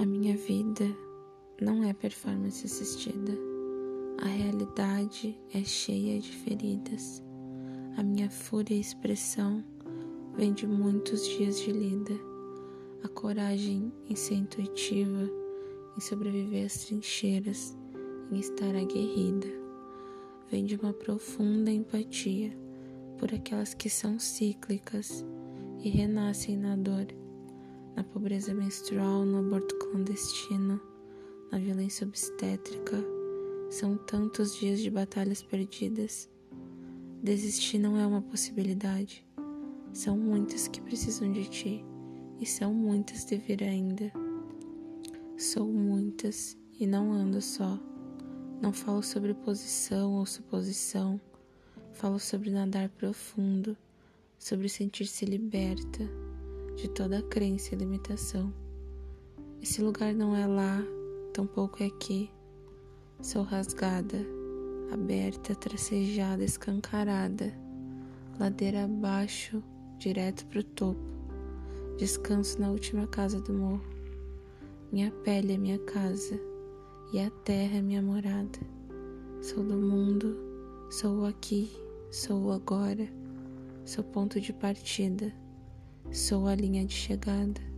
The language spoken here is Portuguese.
A minha vida não é performance assistida. A realidade é cheia de feridas. A minha fúria e expressão vem de muitos dias de lida. A coragem em ser intuitiva, em sobreviver às trincheiras, em estar aguerrida, vem de uma profunda empatia por aquelas que são cíclicas e renascem na dor na pobreza menstrual, no aborto clandestino, na violência obstétrica. São tantos dias de batalhas perdidas. Desistir não é uma possibilidade. São muitas que precisam de ti e são muitas de vir ainda. Sou muitas e não ando só. Não falo sobre posição ou suposição. Falo sobre nadar profundo, sobre sentir-se liberta de toda crença e limitação. Esse lugar não é lá, tampouco é aqui. Sou rasgada, aberta, tracejada, escancarada, ladeira abaixo, direto pro topo. Descanso na última casa do morro. Minha pele é minha casa e a terra é minha morada. Sou do mundo, sou o aqui, sou o agora, sou ponto de partida Sou a linha de chegada.